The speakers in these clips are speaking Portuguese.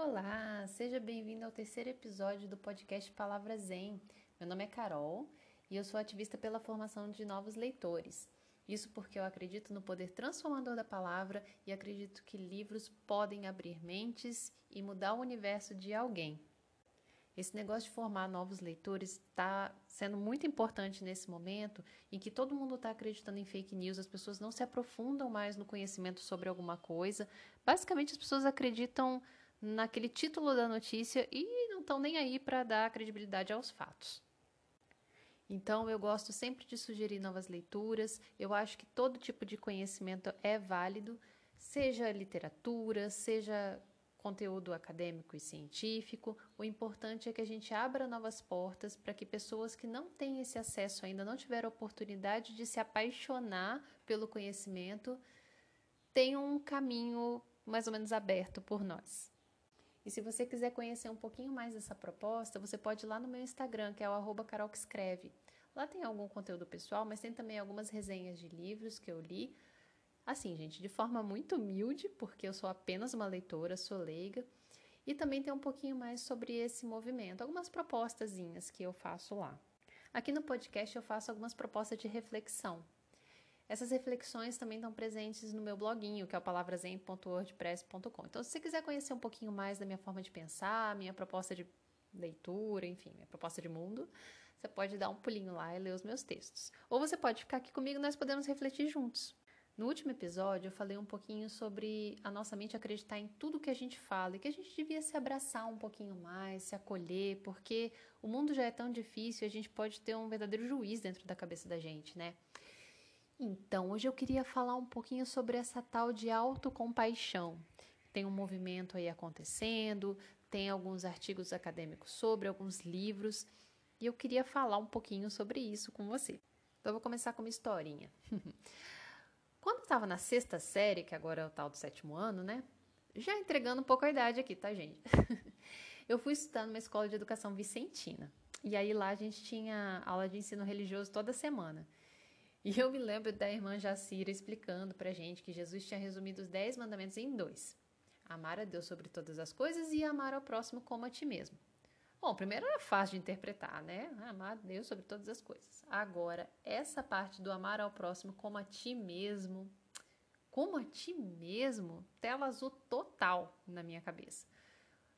Olá, seja bem-vindo ao terceiro episódio do podcast Palavra Zen. Meu nome é Carol e eu sou ativista pela formação de novos leitores. Isso porque eu acredito no poder transformador da palavra e acredito que livros podem abrir mentes e mudar o universo de alguém. Esse negócio de formar novos leitores está sendo muito importante nesse momento em que todo mundo está acreditando em fake news, as pessoas não se aprofundam mais no conhecimento sobre alguma coisa. Basicamente, as pessoas acreditam naquele título da notícia e não estão nem aí para dar credibilidade aos fatos. Então, eu gosto sempre de sugerir novas leituras. Eu acho que todo tipo de conhecimento é válido, seja literatura, seja conteúdo acadêmico e científico. O importante é que a gente abra novas portas para que pessoas que não têm esse acesso ainda, não tiveram oportunidade de se apaixonar pelo conhecimento, tenham um caminho mais ou menos aberto por nós. E se você quiser conhecer um pouquinho mais dessa proposta, você pode ir lá no meu Instagram, que é o arroba carolquescreve. Lá tem algum conteúdo pessoal, mas tem também algumas resenhas de livros que eu li. Assim, gente, de forma muito humilde, porque eu sou apenas uma leitora, sou leiga. E também tem um pouquinho mais sobre esse movimento, algumas propostazinhas que eu faço lá. Aqui no podcast eu faço algumas propostas de reflexão, essas reflexões também estão presentes no meu bloguinho, que é o palavrazen.wordpress.com. Então, se você quiser conhecer um pouquinho mais da minha forma de pensar, minha proposta de leitura, enfim, minha proposta de mundo, você pode dar um pulinho lá e ler os meus textos. Ou você pode ficar aqui comigo nós podemos refletir juntos. No último episódio, eu falei um pouquinho sobre a nossa mente acreditar em tudo que a gente fala e que a gente devia se abraçar um pouquinho mais, se acolher, porque o mundo já é tão difícil e a gente pode ter um verdadeiro juiz dentro da cabeça da gente, né? Então, hoje eu queria falar um pouquinho sobre essa tal de autocompaixão. Tem um movimento aí acontecendo, tem alguns artigos acadêmicos sobre, alguns livros, e eu queria falar um pouquinho sobre isso com você. Então, eu vou começar com uma historinha. Quando eu estava na sexta série, que agora é o tal do sétimo ano, né? Já entregando um pouco a idade aqui, tá, gente? eu fui estudar numa escola de educação vicentina. E aí lá a gente tinha aula de ensino religioso toda semana. E eu me lembro da irmã Jacira explicando pra gente que Jesus tinha resumido os dez mandamentos em dois: amar a Deus sobre todas as coisas e amar ao próximo como a ti mesmo. Bom, primeiro era fácil de interpretar, né? Amar a Deus sobre todas as coisas. Agora, essa parte do amar ao próximo como a ti mesmo, como a ti mesmo, tela azul total na minha cabeça.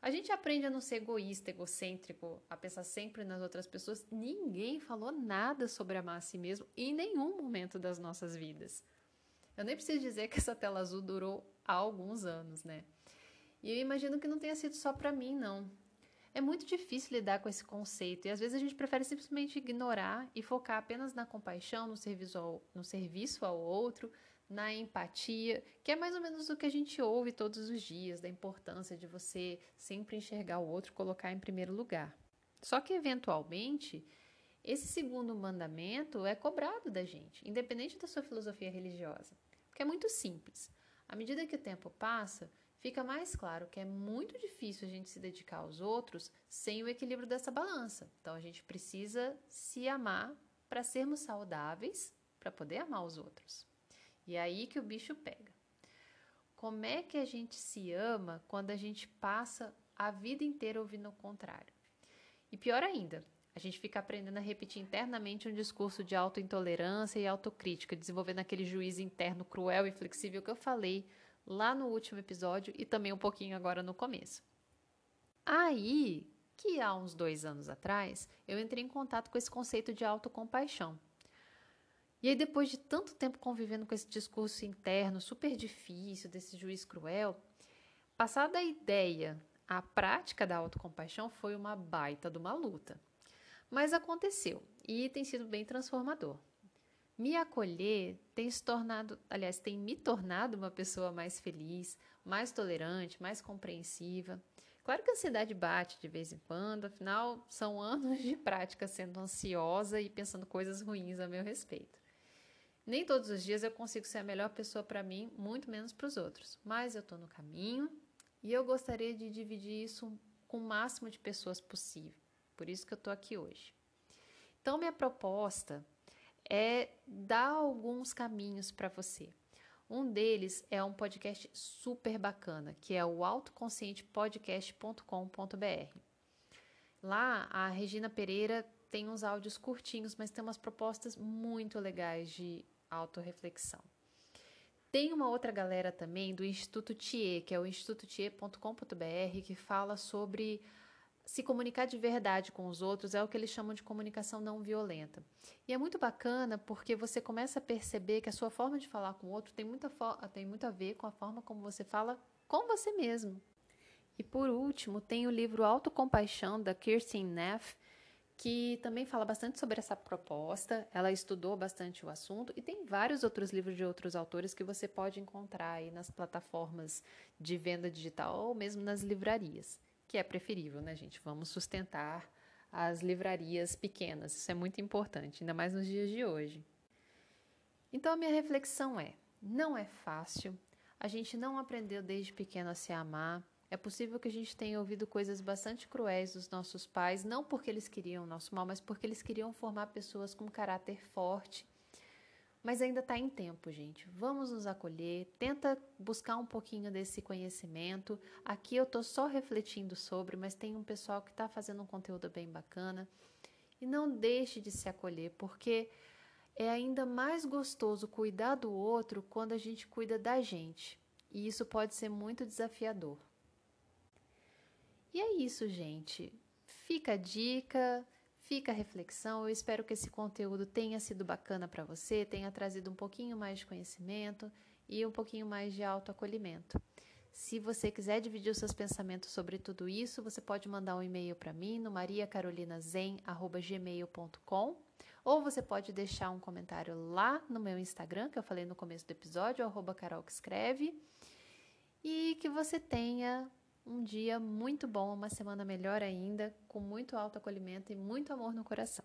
A gente aprende a não ser egoísta, egocêntrico, a pensar sempre nas outras pessoas. Ninguém falou nada sobre amar a si mesmo em nenhum momento das nossas vidas. Eu nem preciso dizer que essa tela azul durou há alguns anos, né? E eu imagino que não tenha sido só para mim, não. É muito difícil lidar com esse conceito e às vezes a gente prefere simplesmente ignorar e focar apenas na compaixão, no serviço ao, no serviço ao outro, na empatia, que é mais ou menos o que a gente ouve todos os dias, da importância de você sempre enxergar o outro, colocar em primeiro lugar. Só que, eventualmente, esse segundo mandamento é cobrado da gente, independente da sua filosofia religiosa. Porque é muito simples. À medida que o tempo passa, fica mais claro que é muito difícil a gente se dedicar aos outros sem o equilíbrio dessa balança. Então, a gente precisa se amar para sermos saudáveis, para poder amar os outros. E é aí que o bicho pega. Como é que a gente se ama quando a gente passa a vida inteira ouvindo o contrário? E pior ainda, a gente fica aprendendo a repetir internamente um discurso de autointolerância e autocrítica, desenvolvendo aquele juízo interno cruel e flexível que eu falei lá no último episódio e também um pouquinho agora no começo. Aí que há uns dois anos atrás eu entrei em contato com esse conceito de autocompaixão. E aí, depois de tanto tempo convivendo com esse discurso interno super difícil, desse juiz cruel, passada a ideia, a prática da autocompaixão foi uma baita de uma luta. Mas aconteceu e tem sido bem transformador. Me acolher tem se tornado, aliás, tem me tornado uma pessoa mais feliz, mais tolerante, mais compreensiva. Claro que a ansiedade bate de vez em quando, afinal, são anos de prática sendo ansiosa e pensando coisas ruins a meu respeito. Nem todos os dias eu consigo ser a melhor pessoa para mim, muito menos para os outros, mas eu estou no caminho e eu gostaria de dividir isso com o máximo de pessoas possível. Por isso que eu estou aqui hoje. Então, minha proposta é dar alguns caminhos para você. Um deles é um podcast super bacana, que é o autoconscientepodcast.com.br. Lá, a Regina Pereira tem uns áudios curtinhos, mas tem umas propostas muito legais de autorreflexão. Tem uma outra galera também do Instituto TIE, que é o institutotie.com.br, que fala sobre se comunicar de verdade com os outros, é o que eles chamam de comunicação não violenta. E é muito bacana porque você começa a perceber que a sua forma de falar com o outro tem, muita tem muito a ver com a forma como você fala com você mesmo. E por último, tem o livro Autocompaixão, da Kirsten Neff, que também fala bastante sobre essa proposta. Ela estudou bastante o assunto e tem vários outros livros de outros autores que você pode encontrar aí nas plataformas de venda digital ou mesmo nas livrarias, que é preferível, né, gente? Vamos sustentar as livrarias pequenas. Isso é muito importante, ainda mais nos dias de hoje. Então a minha reflexão é: não é fácil. A gente não aprendeu desde pequeno a se amar. É possível que a gente tenha ouvido coisas bastante cruéis dos nossos pais, não porque eles queriam o nosso mal, mas porque eles queriam formar pessoas com caráter forte. Mas ainda está em tempo, gente. Vamos nos acolher, tenta buscar um pouquinho desse conhecimento. Aqui eu estou só refletindo sobre, mas tem um pessoal que está fazendo um conteúdo bem bacana. E não deixe de se acolher, porque é ainda mais gostoso cuidar do outro quando a gente cuida da gente. E isso pode ser muito desafiador. E é isso, gente. Fica a dica, fica a reflexão. Eu espero que esse conteúdo tenha sido bacana para você, tenha trazido um pouquinho mais de conhecimento e um pouquinho mais de autoacolhimento. Se você quiser dividir os seus pensamentos sobre tudo isso, você pode mandar um e-mail para mim no mariacarolinazen@gmail.com ou você pode deixar um comentário lá no meu Instagram, que eu falei no começo do episódio, arroba Carol que escreve. E que você tenha um dia muito bom, uma semana melhor ainda, com muito autoacolhimento e muito amor no coração.